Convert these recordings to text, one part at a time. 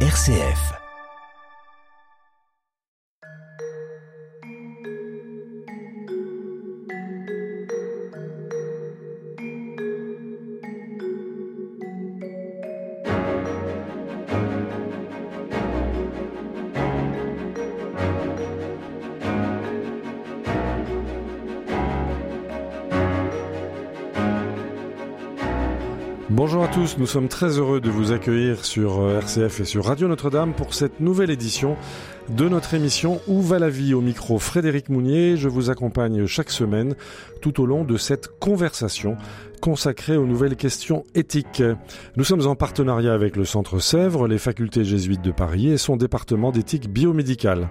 RCF. À tous, nous sommes très heureux de vous accueillir sur euh, RCF et sur Radio Notre-Dame pour cette nouvelle édition de notre émission Où va la vie au micro Frédéric Mounier. Je vous accompagne chaque semaine tout au long de cette conversation consacrée aux nouvelles questions éthiques. Nous sommes en partenariat avec le Centre Sèvres, les facultés jésuites de Paris et son département d'éthique biomédicale.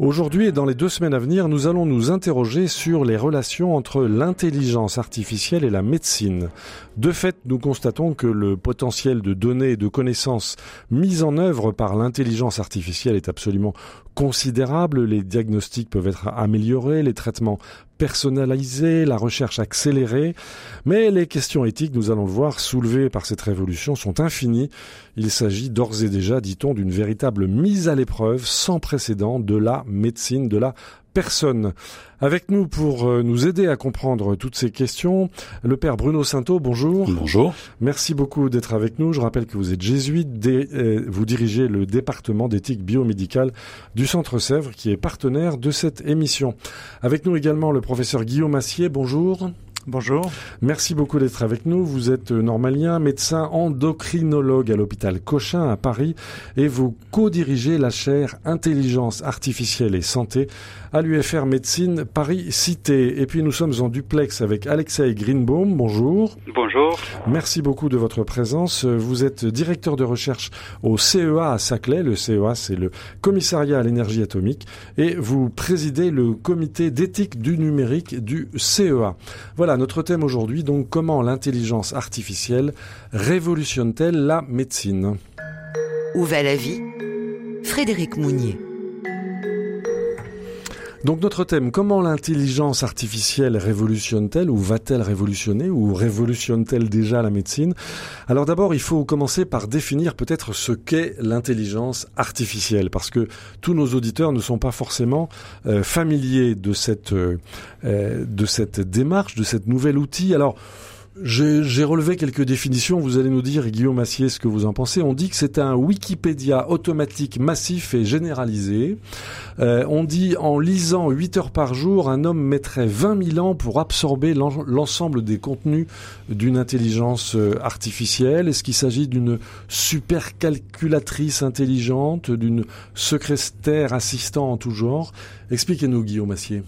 Aujourd'hui et dans les deux semaines à venir, nous allons nous interroger sur les relations entre l'intelligence artificielle et la médecine. De fait, nous constatons que le potentiel de données et de connaissances mises en œuvre par l'intelligence artificielle est absolument considérable. Les diagnostics peuvent être améliorés, les traitements personnalisés, la recherche accélérée. Mais les questions éthiques, nous allons le voir, soulevées par cette révolution sont infinies. Il s'agit d'ores et déjà, dit-on, d'une véritable mise à l'épreuve sans précédent de la médecine, de la personne. Avec nous pour euh, nous aider à comprendre toutes ces questions, le père Bruno Sainteau, bonjour. Bonjour. Merci beaucoup d'être avec nous. Je rappelle que vous êtes jésuite, euh, vous dirigez le département d'éthique biomédicale du Centre Sèvres qui est partenaire de cette émission. Avec nous également le professeur Guillaume Assier, bonjour. Bonjour. Merci beaucoup d'être avec nous. Vous êtes normalien, médecin endocrinologue à l'hôpital Cochin à Paris et vous co-dirigez la chaire Intelligence artificielle et santé à l'UFR Médecine Paris Cité. Et puis nous sommes en duplex avec Alexei Greenbaum. Bonjour. Bonjour. Merci beaucoup de votre présence. Vous êtes directeur de recherche au CEA à Saclay. Le CEA, c'est le commissariat à l'énergie atomique. Et vous présidez le comité d'éthique du numérique du CEA. Voilà notre thème aujourd'hui. Donc, comment l'intelligence artificielle révolutionne-t-elle la médecine? Où va la vie? Frédéric Mounier. Donc notre thème, comment l'intelligence artificielle révolutionne-t-elle ou va-t-elle révolutionner ou révolutionne-t-elle déjà la médecine? Alors d'abord, il faut commencer par définir peut-être ce qu'est l'intelligence artificielle parce que tous nos auditeurs ne sont pas forcément euh, familiers de cette euh, de cette démarche, de cette nouvel outil. Alors j'ai relevé quelques définitions. Vous allez nous dire, Guillaume Assier, ce que vous en pensez. On dit que c'est un Wikipédia automatique massif et généralisé. Euh, on dit, en lisant 8 heures par jour, un homme mettrait 20 000 ans pour absorber l'ensemble des contenus d'une intelligence euh, artificielle. Est-ce qu'il s'agit d'une super calculatrice intelligente, d'une secrétaire assistant en tout genre? Expliquez-nous, Guillaume Assier.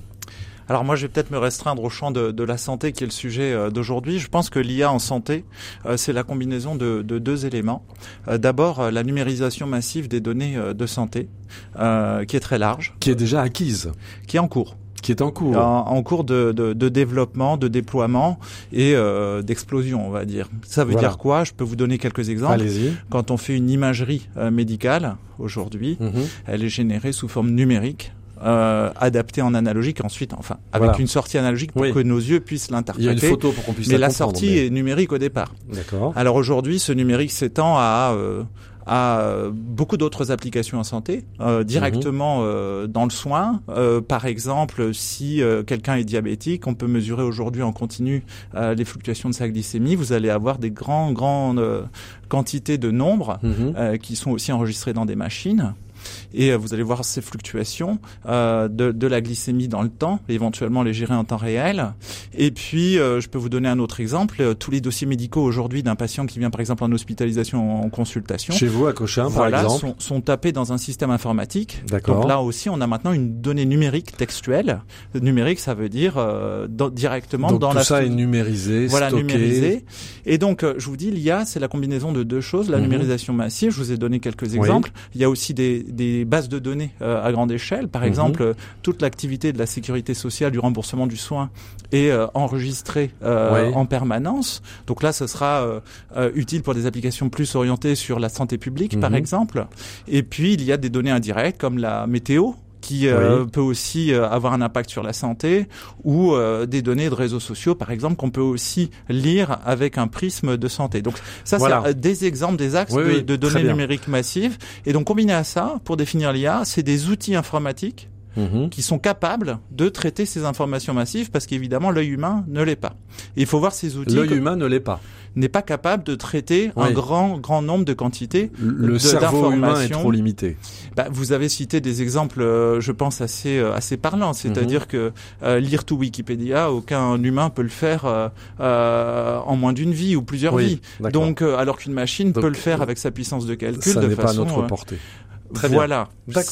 Alors moi, je vais peut-être me restreindre au champ de, de, la santé qui est le sujet euh, d'aujourd'hui. Je pense que l'IA en santé, euh, c'est la combinaison de, de deux éléments. Euh, d'abord, la numérisation massive des données de santé, qui est très large. Qui est déjà acquise. Qui est en cours qui est en cours. En, cours de, de, de, développement, de déploiement et euh, d'explosion, on va dire. Ça veut dire quoi? Je peux vous donner quelques exemples. Allez-y. Quand on fait une imagerie médicale aujourd'hui, mhm. elle est générée sous forme numérique euh, adapté en analogique ensuite enfin avec une sortie analogique pour que nos yeux puissent l'interpréter. Il y a une photo pour qu'on puisse Mais la sortie est numérique au départ. D'accord. Alors aujourd'hui, ce numérique s'étend à euh, à beaucoup d'autres applications en santé, euh, directement mhm. euh, dans le soin. Euh, par exemple, si euh, quelqu'un est diabétique, on peut mesurer aujourd'hui en continu les fluctuations de sa glycémie. Vous allez avoir des grands, grandes quantités de nombres mhm. qui sont aussi enregistrés dans des machines et euh, vous allez voir ces fluctuations euh, de, de, la glycémie dans le temps, éventuellement les gérer en temps réel. Et puis, euh, je peux vous donner un autre exemple. tous les dossiers médicaux aujourd'hui d'un patient qui vient par exemple en hospitalisation en consultation. Chez vous à Cochin, par exemple. Sont, sont tapés dans un système informatique. D'accord. Donc là aussi, on a maintenant une donnée numérique textuelle. Numérique, ça veut dire dans, directement donc dans tout la. ça est numérisé, voilà, stocké. numérisé. Et donc, je vous dis, l'IA, c'est la combinaison de deux choses. La Mhm. numérisation massive, je vous ai donné quelques exemples. Il y a aussi des, des bases de données euh, à grande échelle. Par Mhm. exemple, euh, toute l'activité de la sécurité sociale, du remboursement du soin est euh, enregistrée euh, en permanence. Donc là, ce sera euh, euh, utile pour des applications plus orientées sur la santé publique, par Mhm. exemple. Et puis, il y a des données indirectes comme la météo qui peut aussi avoir un impact sur la santé, ou des données de réseaux sociaux, par exemple, qu'on peut aussi lire avec un prisme de santé. Donc ça, c'est des exemples, des axes de, données numériques massives. Et donc combiné à ça, pour définir l'IA, c'est des outils informatiques Mhm. qui sont capables de traiter ces informations massives parce qu'évidemment l'œil humain ne l'est pas. il faut voir ces outils. L'œil humain ne l'est pas. N'est pas capable de traiter un grand grand nombre de quantités. Le cerveau humain est trop limité. Bah, vous avez cité des exemples, euh, je pense assez euh, assez parlants. C'est-à-dire mhm. que euh, lire tout Wikipédia, aucun humain peut le faire en moins d'une vie ou plusieurs vies. Donc, alors qu'une machine peut le faire avec sa puissance de calcul ça de façon. Pas à notre portée. Très voilà.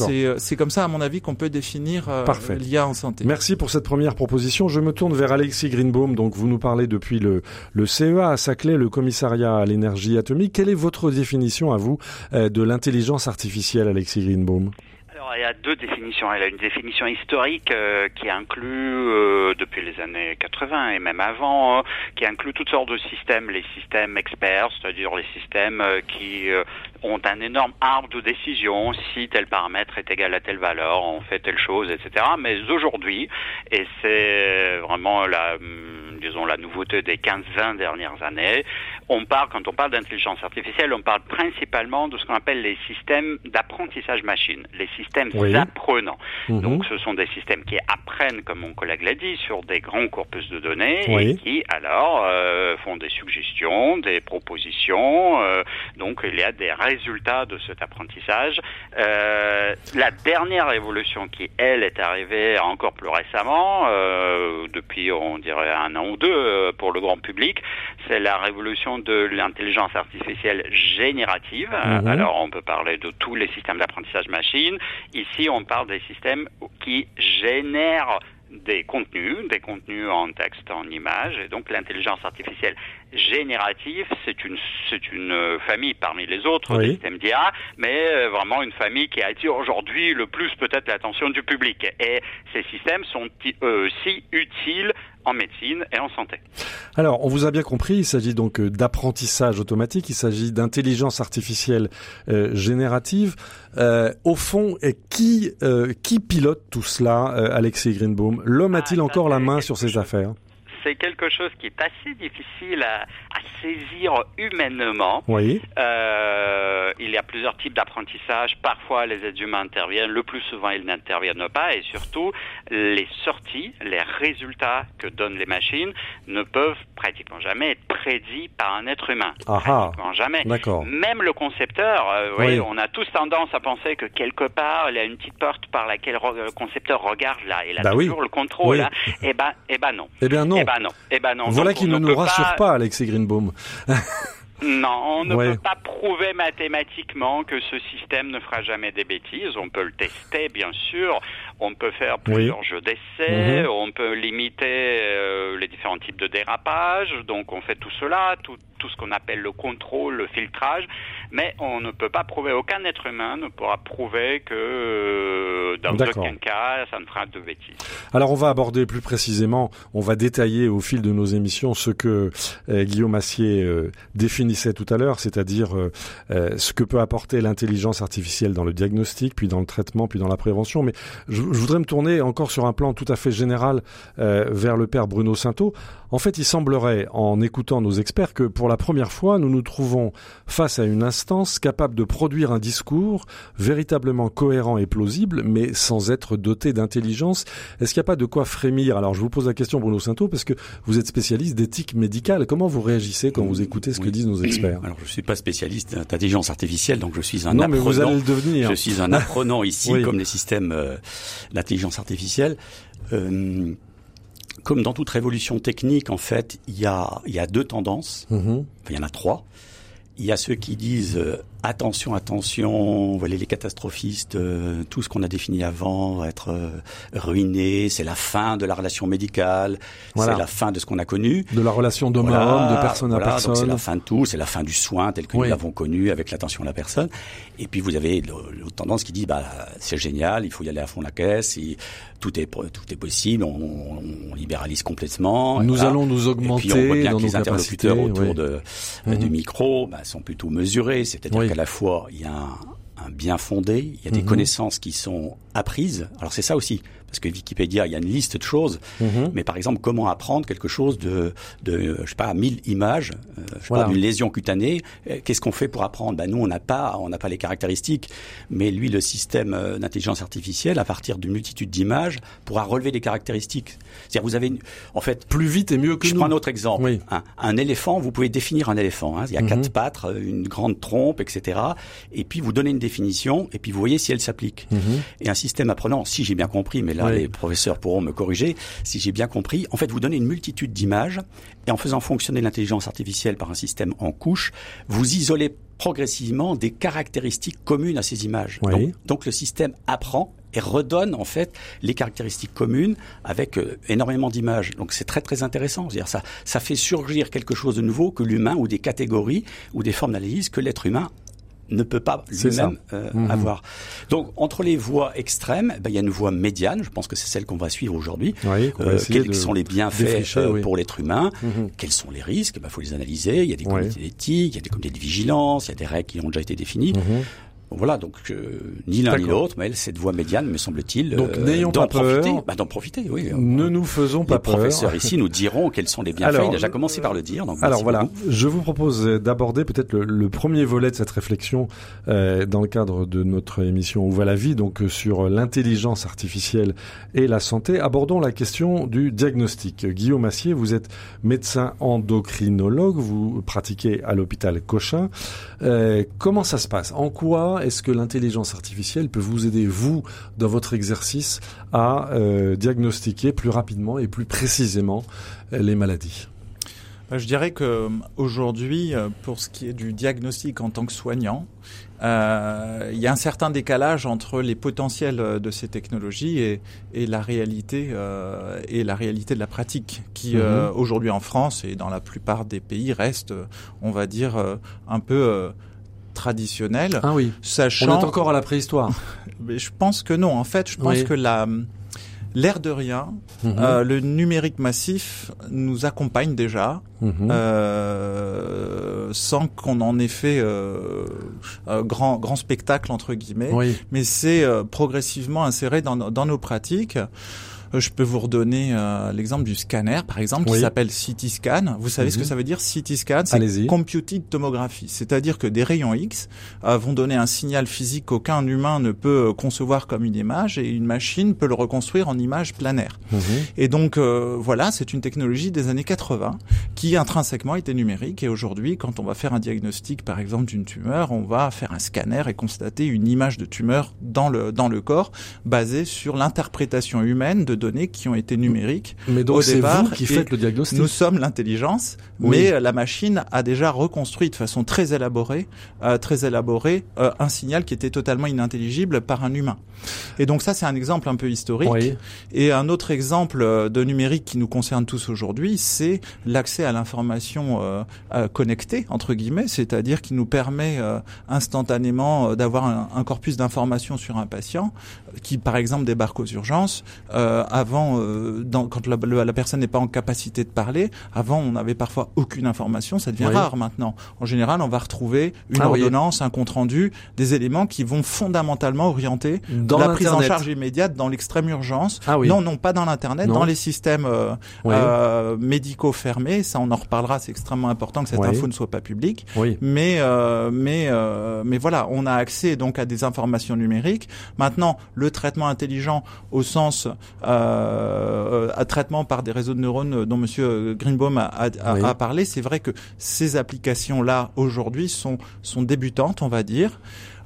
Euh, c'est comme ça, à mon avis, qu'on peut définir euh, l'IA en santé. Merci pour cette première proposition. Je me tourne vers Alexis Greenbaum. Donc, vous nous parlez depuis le, le CEA à Saclay, le commissariat à l'énergie atomique. Quelle est votre définition à vous euh, de l'intelligence artificielle, Alexis Greenbaum? Il y a deux définitions. Elle a une définition historique euh, qui inclut, euh, depuis les années 80 et même avant, euh, qui inclut toutes sortes de systèmes, les systèmes experts, c'est-à-dire les systèmes qui ont un énorme arbre de décision. Si tel paramètre est égal à telle valeur, on fait telle chose, etc. Mais aujourd'hui, et c'est vraiment la hum, disons, la nouveauté des 15-20 dernières années. On parle, quand on parle d'intelligence artificielle, on parle principalement de ce qu'on appelle les systèmes d'apprentissage machine, les systèmes apprenants. Mhm. Donc, ce sont des systèmes qui apprennent, comme mon collègue l'a dit, sur des grands corpus de données et qui, alors, euh, font des suggestions, des propositions. Euh, donc, il y a des résultats de cet apprentissage. Euh, la dernière évolution qui, elle, est arrivée encore plus récemment, depuis, on dirait, un an deux euh, pour le grand public. C'est la révolution de l'intelligence artificielle générative. Mhm. Alors on peut parler de tous les systèmes d'apprentissage machine. Ici on parle des systèmes qui génèrent des contenus, des contenus en texte, en image, et donc l'intelligence artificielle générative, c'est une c'est une famille parmi les autres systèmes d'IA, mais euh, vraiment une famille qui attire aujourd'hui le plus peut-être l'attention du public. Et ces systèmes sont eux aussi utiles en médecine et en santé. Alors, on vous a bien compris, il s'agit donc euh, d'apprentissage automatique, il s'agit d'intelligence artificielle euh, générative. Euh, au fond, qui qui pilote tout cela, Alexis Greenbaum? L'homme a-t-il ah, encore la main sur ces affaires? C'est quelque chose qui est assez difficile à, saisir humainement. Oui. Euh, il y a plusieurs types d'apprentissage. Parfois, les êtres humains interviennent. Le plus souvent, ils n'interviennent pas. Et surtout, les sorties, les résultats que donnent les machines ne peuvent pratiquement jamais être prédits par un être humain. Ah pratiquement jamais. D'accord. Même le concepteur, euh, oui. on a tous tendance à penser que quelque part, il y a une petite porte par laquelle le concepteur regarde là. Il a bah toujours le contrôle. Là. Eh ben, eh ben non. Eh bien non. Eh ben non. Eh ben non. Voilà qui ne nous rassure pas, Alexis Greenbaum. Non, on ne peut pas prouver mathématiquement que ce système ne fera jamais des bêtises. On peut le tester, bien sûr. On peut faire plusieurs jeux d'essai. Mhm. On peut limiter euh, les différents types de dérapage. Donc, on fait tout cela, tout, tout ce qu'on appelle le contrôle, le filtrage. Mais on ne peut pas prouver, aucun être humain ne pourra prouver que euh, dans aucun cas, ça ne fera de bêtises. Alors, on va aborder plus précisément, on va détailler au fil de nos émissions ce que euh, Guillaume Assier définissait tout à l'heure, c'est-à-dire ce que peut apporter l'intelligence artificielle dans le diagnostic, puis dans le traitement, puis dans la prévention. Mais je, voudrais me tourner encore sur un plan tout à fait général euh, vers le père Bruno Sainteau. En fait, il semblerait, en écoutant nos experts, que pour la première fois, nous nous trouvons face à une instance capable de produire un discours véritablement cohérent et plausible, mais sans être doté d'intelligence. Est-ce qu'il n'y a pas de quoi frémir? Alors, je vous pose la question, Bruno Sainteau, parce que vous êtes spécialiste d'éthique médicale. Comment vous réagissez quand vous écoutez ce que disent nos experts? Alors, je suis pas spécialiste d'intelligence artificielle, donc je suis un non, apprenant. mais vous allez le devenir. Je suis un apprenant ici, comme les systèmes euh, d'intelligence artificielle. Euh, comme dans toute révolution technique, en fait, il y a, il y a deux tendances. Mm-hmm. il y en a trois. Il y a ceux qui disent euh, attention, attention, voilà les catastrophistes, euh, tout ce qu'on a défini avant va être euh, ruiné, c'est la fin de la relation médicale, c'est la fin de ce qu'on a connu. De la relation d'homme à homme, de personne à personne. C'est la fin de tout, c'est la fin du soin tel que nous l'avons connu avec l'attention à la personne. Et puis vous avez l'autre tendance qui dit bah c'est génial, il faut y aller à fond la caisse, et tout est tout est possible, on, on libéralise complètement. Nous allons nous augmenter. Et puis on voit bien que les interlocuteurs autour de, du micro bah, sont plutôt mesurés, c'est-à-dire qu'à la fois il y a un bien fondé, il y a des mhm. connaissances qui sont apprises. Alors c'est ça aussi, parce que Wikipédia, il y a une liste de choses, mhm. mais par exemple, comment apprendre quelque chose de, de je sais pas, 1000 images, euh, je sais d'une lésion cutanée, euh, qu'est-ce qu'on fait pour apprendre? Ben nous, on n'a pas, on n'a pas les caractéristiques, mais lui, le système euh, d'intelligence artificielle, à partir d'une multitude d'images, pourra relever des caractéristiques. C'est-à-dire, vous avez, en fait, plus vite et mieux que je prends un autre exemple. Un, éléphant, vous pouvez définir un éléphant. Hein. Il y a mhm. quatre pattes, une grande trompe, etc. Et puis vous donnez une définition, et puis vous voyez si elle s'applique. Et un système apprenant, si j'ai bien compris, mais là les professeurs pourront me corriger, si j'ai bien compris, en fait, vous donnez une multitude d'images et en faisant fonctionner l'intelligence artificielle par un système en couche, vous isolez progressivement des caractéristiques communes à ces images. Donc, le système apprend et redonne en fait les caractéristiques communes avec euh, énormément d'images. Donc c'est très très intéressant. C'est-à-dire ça ça fait surgir quelque chose de nouveau que l'humain ou des catégories ou des formes d'analyse que l'être humain ne peut pas lui-même euh, mhm. avoir. Donc entre les voies extrêmes, ben, il y a une voie médiane, je pense que c'est celle qu'on va suivre aujourd'hui. euh, quels sont les bienfaits euh, pour l'être humain? Mhm. Quels sont les risques? Il ben, faut les analyser. Il y a des comités d'éthique, il y a des comités de vigilance, il y a des règles qui ont déjà été définies. Voilà, donc euh, ni l'un ni l'autre, mais elle, cette voie médiane, me semble-t-il, donc euh, n'ayons pas peur, bah, d'en profiter. Oui. Ne nous faisons pas peur. Les professeurs ici nous diront quels sont les bienfaits. Alors, Il a déjà commencé par le dire. Donc alors voilà, je vous propose d'aborder peut-être le, premier volet de cette réflexion euh, dans le cadre de notre émission Où va la vie, donc sur l'intelligence artificielle et la santé. Abordons la question du diagnostic. Guillaume Assier, vous êtes médecin endocrinologue, vous pratiquez à l'hôpital Cochin. Euh, comment ça se passe? En quoi est-ce que l'intelligence artificielle peut vous aider, vous, dans votre exercice, à euh, diagnostiquer plus rapidement et plus précisément euh, les maladies? Bah, je dirais que aujourd'hui, pour ce qui est du diagnostic en tant que soignant, euh, il y a un certain décalage entre les potentiels de ces technologies et, et la réalité euh, et la réalité de la pratique, qui euh, mhm. aujourd'hui en France et dans la plupart des pays reste, on va dire, un peu traditionnel. Ah oui. Sachant... On est encore à la préhistoire. Mais je pense que non. En fait, je pense que la l'air de rien, mhm. euh, le numérique massif nous accompagne déjà, mhm. euh, sans qu'on en ait fait euh, grand grand spectacle entre guillemets, mais c'est progressivement inséré dans, dans nos pratiques. Euh, je peux vous redonner euh, l'exemple du scanner, par exemple, qui s'appelle CT scan. Vous savez ce que mhm. ça veut dire? CT scan C'est computed tomography, c'est-à-dire que des rayons X euh, vont donner un signal physique qu'aucun humain ne peut concevoir comme une image et une machine peut le reconstruire en image planaire. Mhm. Et donc voilà, c'est une technologie des années 80 qui intrinsèquement était numérique et aujourd'hui, quand on va faire un diagnostic, par exemple, d'une tumeur, on va faire un scanner et constater une image de tumeur dans le dans le corps basée sur l'interprétation humaine de données qui ont été numériques. Mais donc c'est vous qui faites le diagnostic. Nous sommes l'intelligence, mais la machine a déjà reconstruit de façon très élaborée, euh, très élaborée, euh, un signal qui était totalement inintelligible par un humain. Et donc ça, c'est un exemple un peu historique. Et un autre exemple euh, de numérique qui nous concerne tous aujourd'hui, c'est l'accès à l'information euh, connectée entre guillemets, c'est-à-dire qui nous permet instantanément d'avoir un, un, corpus d'informations sur un patient qui, par exemple, débarque aux urgences. Avant, dans, quand la, la personne n'est pas en capacité de parler, avant, on n'avait parfois aucune information. Ça devient rare maintenant. En général, on va retrouver une ah ordonnance, un compte rendu, des éléments qui vont fondamentalement orienter dans la prise en charge immédiate dans l'extrême urgence. Ah non, non, pas dans l'internet, dans les systèmes euh, euh, médicaux fermés. Ça, on en reparlera. C'est extrêmement important que cette info ne soit pas publique. Mais, euh, mais, mais voilà, on a accès donc à des informations numériques. Maintenant, le traitement intelligent au sens à traitement par des réseaux de neurones dont Monsieur Greenbaum a, a, parlé, c'est vrai que ces applications-là aujourd'hui sont sont débutantes, on va dire.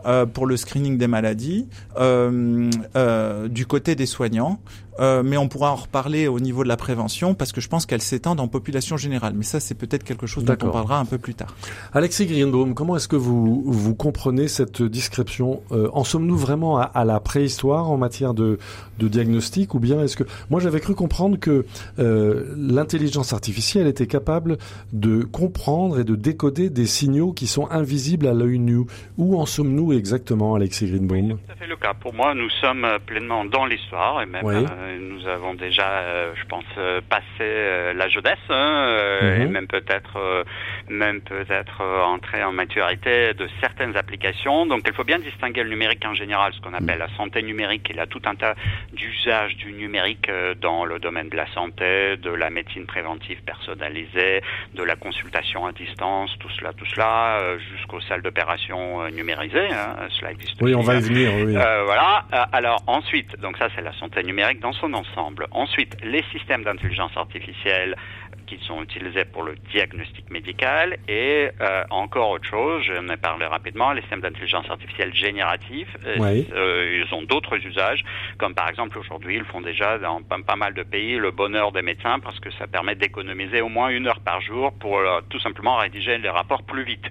Euh, pour le screening des maladies euh, euh, du côté des soignants. Euh, mais on pourra en reparler au niveau de la prévention parce que je pense qu'elle s'étend en population générale. Mais ça, c'est peut-être quelque chose dont on parlera un peu plus tard. Alexis Greenbaum, comment est-ce que vous, vous comprenez cette description euh, En sommes-nous vraiment à, la préhistoire en matière de, de diagnostic ou bien est-ce que... Moi, j'avais cru comprendre que euh, l'intelligence artificielle était capable de comprendre et de décoder des signaux qui sont invisibles à l'œil nu. Où en sommes-nous exactement, Alexis Greenbaum oui, C'est tout à fait le cas. Pour moi, nous sommes pleinement dans l'histoire et même euh, nous avons déjà, euh, je pense, euh, passé la jeunesse hein, et mhm. même peut-être, même peut-être entré en maturité de certaines applications. Donc, il faut bien distinguer le numérique en général, ce qu'on appelle la santé numérique. Il y a tout un tas d'usages du numérique dans le domaine de la santé, de la médecine préventive personnalisée, de la consultation à distance, tout cela, tout cela, jusqu'aux salles d'opération numérisées. Hein, cela existe. Oui, on va y venir. Oui. voilà. alors ensuite, donc ça c'est la santé numérique dans son ensemble. Ensuite, les systèmes d'intelligence artificielle qui sont utilisés pour le diagnostic médical et euh, encore autre chose, je en ai parlé rapidement, les systèmes d'intelligence artificielle générative, euh, euh, ils ont d'autres usages, comme par exemple aujourd'hui, ils font déjà dans pas, mal de pays le bonheur des médecins parce que ça permet d'économiser au moins une heure par jour pour tout simplement rédiger les rapports plus vite.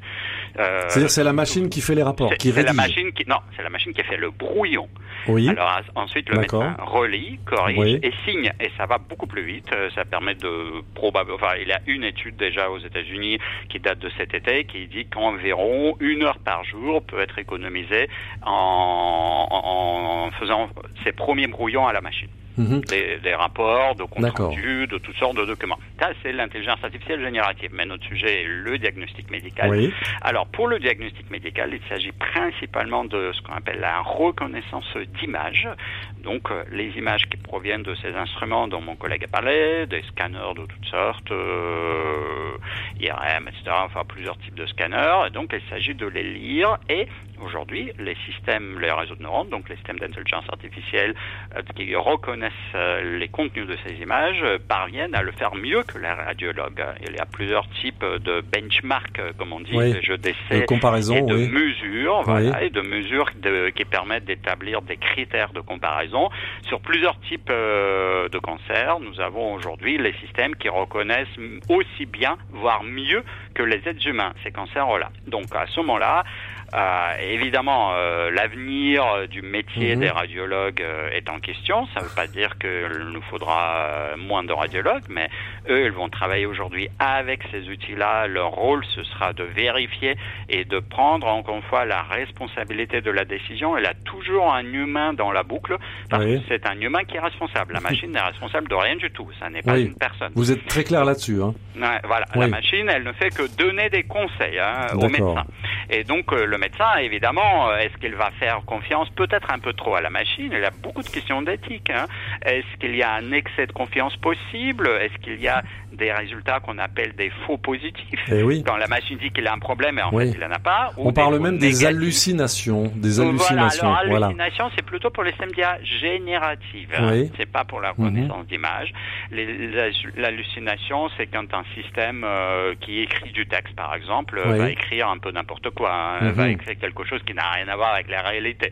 C'est-à-dire c'est la machine qui fait les rapports, qui rédige. la machine qui non, c'est la machine qui fait le brouillon. Oui. Alors ensuite le médecin relit, corrige et signe et ça va beaucoup plus vite. Ça permet de probablement enfin, il y a une étude déjà aux États-Unis qui date de cet été qui dit qu'environ une heure par jour peut être économisée en, en faisant ses premiers brouillons à la machine. Mhm. des, rapports, de comptes rendus, de toutes sortes de documents. Ça, c'est l'intelligence artificielle générative. Mais notre sujet est le diagnostic médical. Alors, pour le diagnostic médical, il s'agit principalement de ce qu'on appelle la reconnaissance d'images. Donc, euh, les images qui proviennent de ces instruments dont mon collègue a parlé, des scanners de toutes sortes, euh, IRM, etc., enfin plusieurs types de scanners. Et donc, il s'agit de les lire et aujourd'hui, les systèmes, les réseaux de neurones, donc les systèmes d'intelligence artificielle euh, qui reconnaissent euh, les contenus de ces images, euh, parviennent à le faire mieux que les radiologues. Il y a plusieurs types de benchmarks, comme on dit, de jeux d'essai comparaison, et de mesures, voilà, et de mesures qui permettent d'établir des critères de comparaison sur plusieurs types de cancers. Nous avons aujourd'hui les systèmes qui reconnaissent aussi bien, voire mieux que les êtres humains ces cancers-là. Donc à ce moment-là, euh, évidemment, euh, l'avenir du métier mhm. des radiologues euh, est en question. Ça ne veut pas dire qu'il nous faudra moins de radiologues, mais eux, ils vont travailler aujourd'hui avec ces outils-là. Leur rôle, ce sera de vérifier et de prendre encore une fois la responsabilité de la décision. Y a toujours un humain dans la boucle parce que c'est un humain qui est responsable. La machine n'est responsable de rien du tout. Ça n'est pas une personne. Vous êtes très clair là-dessus. Hein. voilà. La machine, elle ne fait que donner des conseils hein, aux médecins. Et donc, le le médecin, évidemment, euh, est-ce qu'il va faire confiance peut-être un peu trop à la machine? Il y a beaucoup de questions d'éthique. Hein. Est-ce qu'il y a un excès de confiance possible? Est-ce qu'il y a des résultats qu'on appelle des faux positifs? Eh oui. Quand la machine dit qu'il a un problème et en fait il n'en a pas. On parle même des hallucinations. Des hallucinations. Voilà, alors hallucination, c'est plutôt pour les SMDA génératives. Hein. C'est pas pour la reconnaissance mhm. d'image. L'hallucination, c'est quand un système euh, qui écrit du texte, par exemple, va écrire un peu n'importe quoi, hein, va mhm. écrire quelque chose qui n'a rien à voir avec la réalité.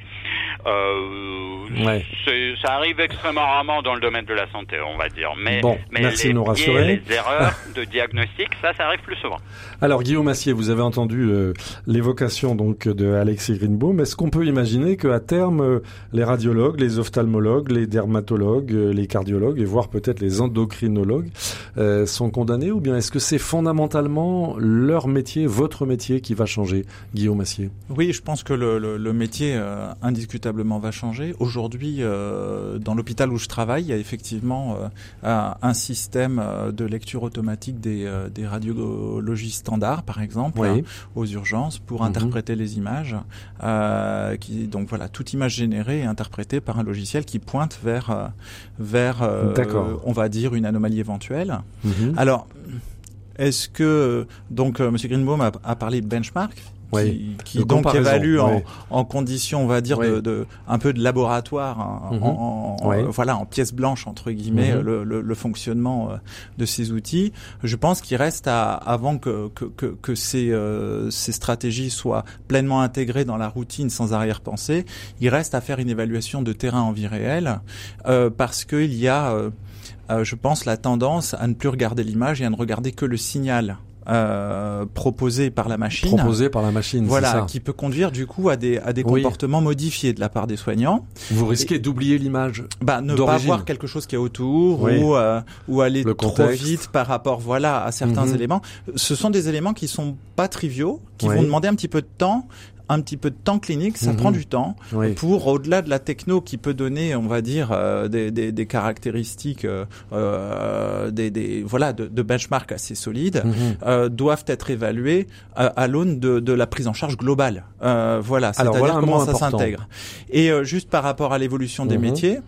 Euh, Ça arrive extrêmement rarement dans le domaine de la santé, on va dire. Mais, bon, mais merci de nous rassurer erreurs de diagnostic, ça, ça arrive plus souvent. Alors Guillaume Assier, vous avez entendu euh, l'évocation donc de Alexis Greenbaum. Est-ce qu'on peut imaginer qu'à terme, euh, les radiologues, les ophtalmologues, les dermatologues, les cardiologues et voire peut-être les endocrinologues sont condamnés? Ou bien est-ce que c'est fondamentalement leur métier, votre métier qui va changer, Guillaume Assier? Oui, je pense que le, le, métier indiscutablement va changer. Aujourd'hui, dans l'hôpital où je travaille, il y a effectivement un système de lecture automatique des, euh, des radiologies standards, par exemple, hein, aux urgences, pour mhm. interpréter les images. Euh, qui, donc voilà, toute image générée est interprétée par un logiciel qui pointe vers, euh, vers on va dire, une anomalie éventuelle. Mhm. Alors, est-ce que donc Monsieur Greenbaum a, a parlé de benchmark qui, donc évalue en, en conditions, on va dire, de, de, un peu de laboratoire, hein, mhm. en, en voilà, en pièce blanche entre guillemets, mhm. le, le, le, fonctionnement euh, de ces outils. Je pense qu'il reste à, avant que, que, que, que ces, euh, ces stratégies soient pleinement intégrées dans la routine sans arrière-pensée, il reste à faire une évaluation de terrain en vie réelle, euh, parce qu'il y a, euh, je pense, la tendance à ne plus regarder l'image et à ne regarder que le signal euh, proposé par la machine. Proposé par la machine, voilà, ça. qui peut conduire du coup à des à des comportements modifiés de la part des soignants. Vous risquez d'oublier l'image. Bah ne pas voir quelque chose qui est autour ou euh, ou aller trop vite par rapport voilà à certains mhm. éléments. Ce sont des éléments qui sont pas triviaux, qui vont demander un petit peu de temps un petit peu de temps clinique, ça mhm. prend du temps pour au-delà de la techno qui peut donner, on va dire, euh, des, des, des, caractéristiques, euh, euh des, des, voilà, de, de benchmark assez solides, mhm. euh, doivent être évalués à, à l'aune de, de, la prise en charge globale. voilà, c'est-à-dire comment ça s'intègre. Et juste par rapport à l'évolution des mhm. métiers,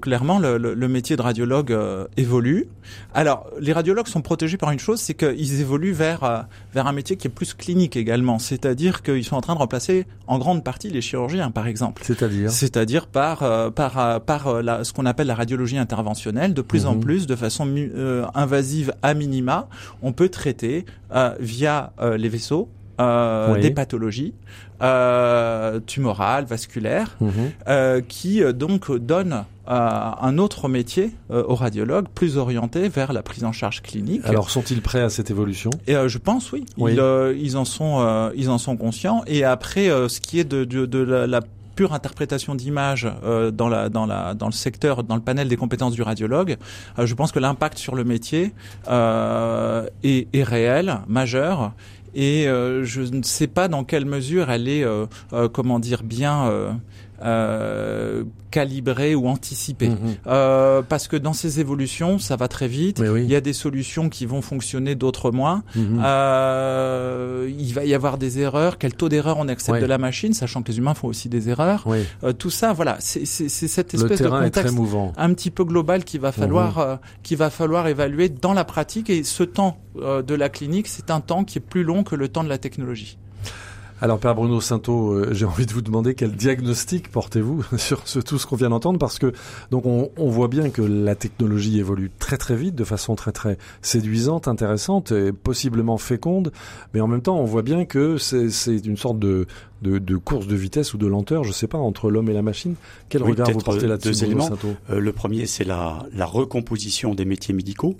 clairement, le, le, le, métier de radiologue évolue. Alors, les radiologues sont protégés par une chose, c'est qu'ils évoluent vers vers un métier qui est plus clinique également, c'est-à-dire qu'ils sont en train de remplacer en grande partie les chirurgiens, par exemple. C'est-à-dire C'est-à-dire par euh, par euh, par euh, la, ce qu'on appelle la radiologie interventionnelle. De plus en mhm. plus, de façon invasive à minima, on peut traiter via les vaisseaux des pathologies euh, tumorales, vasculaires, mhm. euh, qui donc donnent un autre métier aux radiologues, plus orienté vers la prise en charge clinique. Alors sont-ils prêts à cette évolution? Et je pense oui. Ils, ils, en sont ils en sont conscients. Et après, ce qui est de, de, de la, la pure interprétation d'image euh, dans la dans la dans le secteur dans le panel des compétences du radiologue, euh, je pense que l'impact sur le métier euh, est, est réel, majeur et je ne sais pas dans quelle mesure elle est, comment dire, bien euh, calibrer ou anticiper. Mhm. Euh, parce que dans ces évolutions, ça va très vite. Il y a des solutions qui vont fonctionner, d'autres moins. Mhm. Euh, il va y avoir des erreurs. Quel taux d'erreur on accepte de la machine, sachant que les humains font aussi des erreurs. Euh, tout ça, voilà, c'est cette espèce de contexte un petit peu global qu'il va falloir, mhm. euh, qu'il va falloir évaluer dans la pratique. Et ce temps euh, de la clinique, c'est un temps qui est plus long que le temps de la technologie. Alors, Père Bruno Sainteau, euh, j'ai envie de vous demander quel diagnostic portez-vous sur ce, tout ce qu'on vient d'entendre, parce que donc on, on, voit bien que la technologie évolue très très vite, de façon très très séduisante, intéressante, et possiblement féconde, mais en même temps, on voit bien que c'est une sorte de, de, de, course de vitesse ou de lenteur, je sais pas, entre l'homme et la machine. Quel regard vous portez là-dessus, Bruno euh, Le premier, c'est la, la recomposition des métiers médicaux.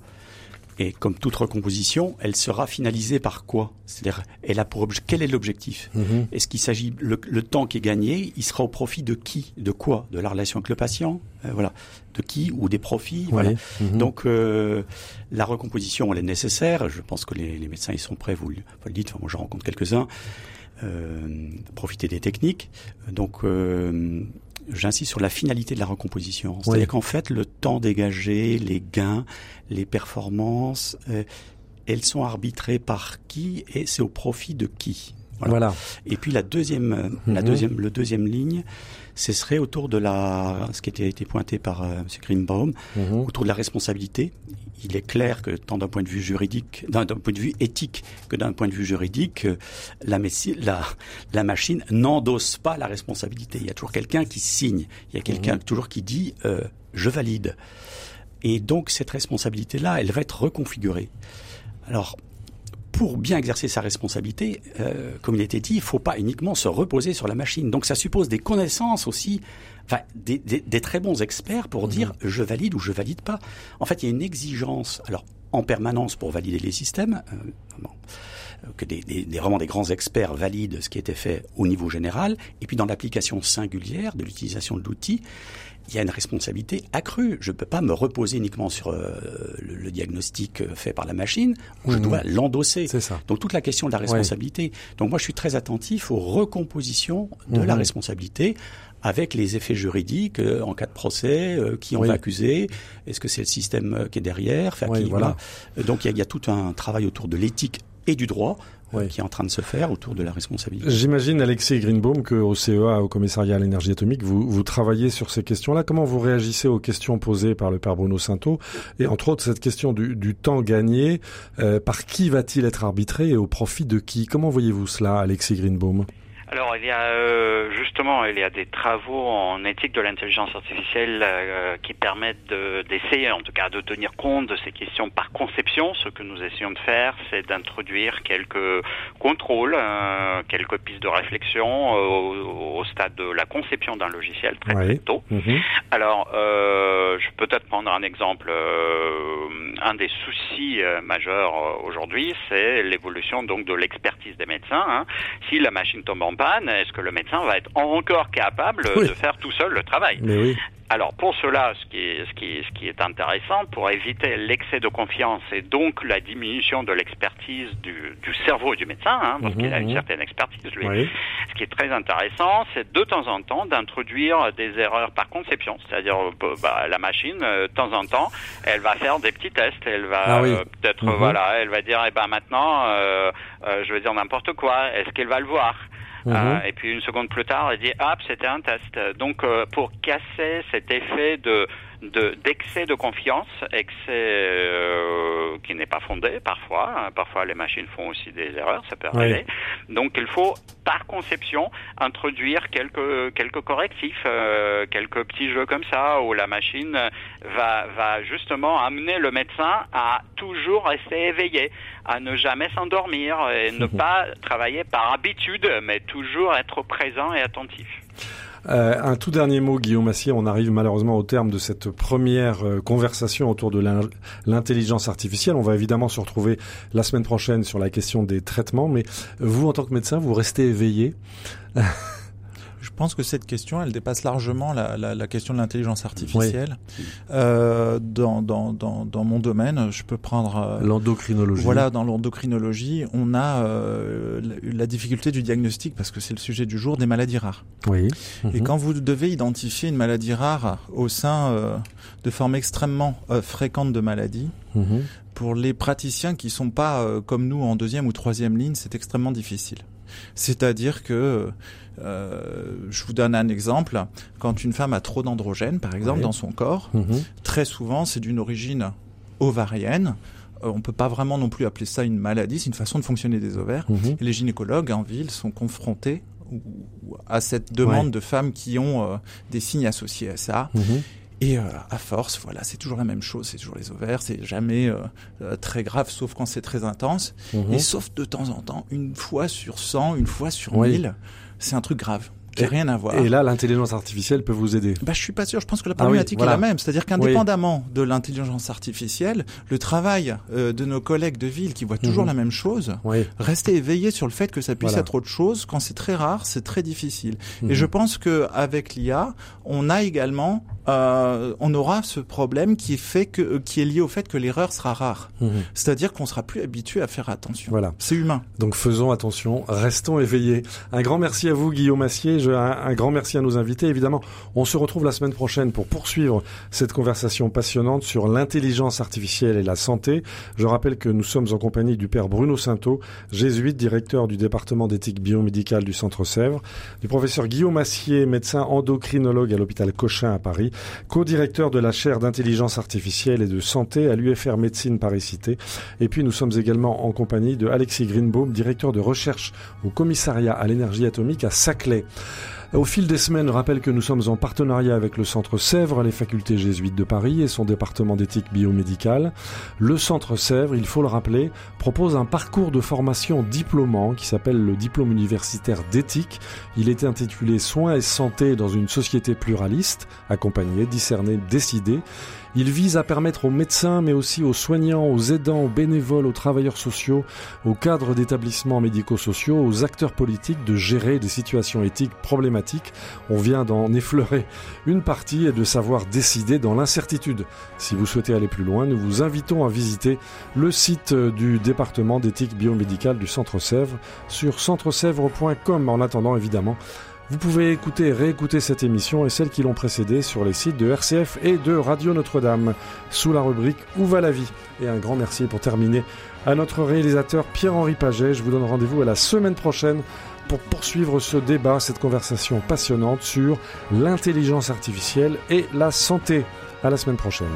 Et comme toute recomposition, elle sera finalisée par quoi? C'est-à-dire, elle a pour objet, quel est l'objectif? Mhm. Est-ce qu'il s'agit le, temps qui est gagné, il sera au profit de qui? De quoi? De la relation avec le patient, euh, voilà. De qui ou des profits, voilà. Mhm. Donc euh, la recomposition, elle est nécessaire. Je pense que les, médecins ils sont prêts. Vous, le dites. Enfin, moi, je rencontre quelques-uns. Euh, profiter des techniques. Donc euh, j'insiste sur la finalité de la recomposition. C'est-à-dire qu'en fait, le temps dégagé, les gains, les performances, euh, elles sont arbitrées par qui et c'est au profit de qui. Voilà. Et puis la deuxième, euh, la mhm. deuxième, le deuxième ligne, ce serait autour de la, ce qui a été pointé par euh, M. Greenbaum, mhm. autour de la responsabilité il est clair que tant d'un point de vue juridique, d'un point de vue éthique que d'un point de vue juridique, euh, la, la, la machine n'endosse pas la responsabilité. Il y a toujours quelqu'un qui signe, il y a quelqu'un mhm. toujours qui dit euh, je valide. Et donc cette responsabilité-là, elle va être reconfigurée. Alors, pour bien exercer sa responsabilité, euh, comme il été dit, il ne faut pas uniquement se reposer sur la machine. Donc ça suppose des connaissances aussi enfin, des, des, des, très bons experts pour mhm. dire je valide ou je valide pas. En fait, il y a une exigence, alors en permanence pour valider les systèmes. Euh, euh, que des, des, vraiment des grands experts valident ce qui été fait au niveau général, et puis dans l'application singulière de l'utilisation de l'outil, il y a une responsabilité accrue. Je ne peux pas me reposer uniquement sur euh, le, diagnostic fait par la machine, je dois l'endosser. Donc toute la question de la responsabilité. Donc moi je suis très attentif aux recompositions de la mhm. responsabilité avec les effets juridiques euh, en cas de procès, euh, qui on va accuser, est-ce que c'est le système euh, qui est derrière, voilà. Donc il y, a, tout un travail autour de l'éthique et du droit. qui est en train de se faire autour de la responsabilité. J'imagine, Alexis Greenbaum, qu'au CEA, au Commissariat à l'énergie atomique, vous, vous travaillez sur ces questions-là. Comment vous réagissez aux questions posées par le père Bruno Sainteau Et entre autres, cette question du, du temps gagné, par qui va-t-il être arbitré et au profit de qui? Comment voyez-vous cela, Alexis Greenbaum? Alors il y a euh, justement il y a des travaux en éthique de l'intelligence artificielle euh, qui permettent d'essayer en tout cas de tenir compte de ces questions par conception. Ce que nous essayons de faire, c'est d'introduire quelques contrôles, euh, quelques pistes de réflexion au, stade de la conception d'un logiciel très, tôt. Mhm. Alors je peux peut-être prendre un exemple. un des soucis majeurs aujourd'hui, c'est l'évolution donc de l'expertise des médecins. Hein. Si la machine tombe en panne, est-ce que le médecin va être encore capable de faire tout seul le travail Mais oui. Alors pour cela, ce qui est, ce qui ce qui est intéressant, pour éviter l'excès de confiance et donc la diminution de l'expertise du, du, cerveau du médecin, hein, parce qu'il a une mhm. certaine expertise lui, ce qui est très intéressant, c'est de temps en temps d'introduire des erreurs par conception, c'est-à-dire euh, bah, la machine, euh, de temps en temps, elle va faire des petits tests, elle va ah euh, peut-être, mhm. voilà, elle va dire, eh ben maintenant, je vais dire n'importe quoi, est-ce qu'elle va le voir? Mhm. Euh, et puis une seconde plus tard, elle dit hop, c'était un test. Donc euh, pour casser cet effet de d'excès de, confiance, excès euh, qui n'est pas fondé parfois. Hein. Parfois, les machines font aussi des erreurs, ça peut arriver. Donc, il faut, par conception, introduire quelques quelques correctifs, euh, quelques petits jeux comme ça, où la machine va va justement amener le médecin à toujours rester éveillé, à ne jamais s'endormir et ne pas travailler par habitude, mais toujours être présent et attentif. Euh, un tout dernier mot, Guillaume Massier. On arrive malheureusement au terme de cette première euh, conversation autour de l'intelligence artificielle. On va évidemment se retrouver la semaine prochaine sur la question des traitements. Mais vous, en tant que médecin, vous restez éveillé pense que cette question, elle dépasse largement la, la, la question de l'intelligence artificielle. Euh, dans, dans, dans, dans, mon domaine, je peux prendre euh, l'endocrinologie. Voilà, dans l'endocrinologie, on a euh, la, difficulté du diagnostic parce que c'est le sujet du jour des maladies rares. Oui. Et mhm. quand vous devez identifier une maladie rare au sein de formes extrêmement fréquentes de maladies, mhm. pour les praticiens qui sont pas comme nous en deuxième ou troisième ligne, c'est extrêmement difficile. C'est-à-dire que euh, je vous donne un exemple. Quand une femme a trop d'androgènes, par exemple, dans son corps, mhm. très souvent, c'est d'une origine ovarienne. Euh, on peut pas vraiment non plus appeler ça une maladie, c'est une façon de fonctionner des ovaires. Mhm. les gynécologues en ville sont confrontés à cette demande de femmes qui ont euh, des signes associés à ça. Mhm. Et à force, voilà, c'est toujours la même chose, c'est toujours les ovaires, c'est jamais très grave, sauf quand c'est très intense, et sauf de temps en temps, une fois sur 100, une fois sur 1000, c'est un truc grave qui n'a rien à voir. Et là, l'intelligence artificielle peut vous aider. Bah, je suis pas sûr. Je pense que la ah problématique est la même. C'est-à-dire qu'indépendamment de l'intelligence artificielle, le travail euh, de nos collègues de ville qui voient toujours mhm. la même chose, rester éveillé sur le fait que ça puisse être autre chose. Quand c'est très rare, c'est très difficile. Et mhm. je pense que avec l'IA, on a également, euh, on aura ce problème qui est fait que, euh, qui est lié au fait que l'erreur sera rare. Mhm. C'est-à-dire qu'on sera plus habitué à faire attention. Voilà. C'est humain. Donc faisons attention, restons éveillés. Un grand merci à vous, Guillaume Assier un, grand merci à nos invités. Évidemment, on se retrouve la semaine prochaine pour poursuivre cette conversation passionnante sur l'intelligence artificielle et la santé. Je rappelle que nous sommes en compagnie du père Bruno Sainteau, jésuite, directeur du département d'éthique biomédicale du Centre Sèvres, du professeur Guillaume Assier, médecin endocrinologue à l'hôpital Cochin à Paris, co-directeur de la chaire d'intelligence artificielle et de santé à l'UFR Médecine Paris-Cité. Et puis nous sommes également en compagnie de Alexis Greenbaum, directeur de recherche au commissariat à l'énergie atomique à Saclay. Au fil des semaines, rappelle que nous sommes en partenariat avec le Centre Sèvres, les facultés jésuites de Paris et son département d'éthique biomédicale. Le Centre Sèvres, il faut le rappeler, propose un parcours de formation diplômant qui s'appelle le diplôme universitaire d'éthique. Il est intitulé Soins et santé dans une société pluraliste, accompagné, discerné, décidé. Il vise à permettre aux médecins, mais aussi aux soignants, aux aidants, aux bénévoles, aux travailleurs sociaux, aux cadres d'établissements médico-sociaux, aux acteurs politiques de gérer des situations éthiques problématiques. On vient d'en effleurer une partie et de savoir décider dans l'incertitude. Si vous souhaitez aller plus loin, nous vous invitons à visiter le site du département d'éthique biomédicale du Centre Sèvres sur centresèvres.com. En attendant, évidemment, vous pouvez écouter et réécouter cette émission et celles qui l'ont précédée sur les sites de RCF et de Radio Notre-Dame sous la rubrique Où va la vie? Et un grand merci pour terminer à notre réalisateur Pierre-Henri Paget. Je vous donne rendez-vous à la semaine prochaine pour poursuivre ce débat, cette conversation passionnante sur l'intelligence artificielle et la santé. À la semaine prochaine.